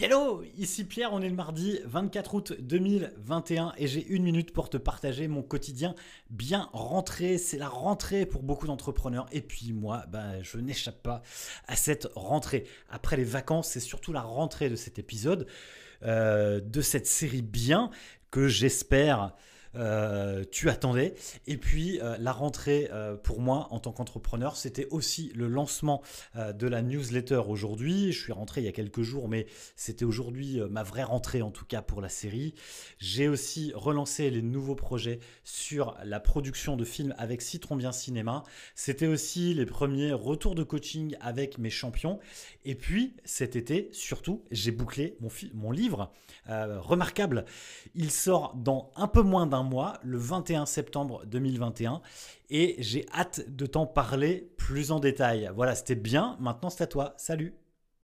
Hello, ici Pierre, on est le mardi 24 août 2021 et j'ai une minute pour te partager mon quotidien bien rentré. C'est la rentrée pour beaucoup d'entrepreneurs et puis moi, bah, je n'échappe pas à cette rentrée. Après les vacances, c'est surtout la rentrée de cet épisode, euh, de cette série bien que j'espère euh, tu attendais. Et puis euh, la rentrée euh, pour moi en tant qu'entrepreneur, c'était aussi le lancement de la newsletter aujourd'hui. Je suis rentré il y a quelques jours, mais c'était aujourd'hui ma vraie rentrée en tout cas pour la série. J'ai aussi relancé les nouveaux projets sur la production de films avec Citron Bien Cinéma. C'était aussi les premiers retours de coaching avec mes champions. Et puis cet été, surtout, j'ai bouclé mon, mon livre remarquable. Il sort dans un peu moins d'un mois, le 21 septembre 2021. Et j'ai hâte de t'en parler plus en détail. Voilà, c'était bien. Maintenant, c'est à toi. Salut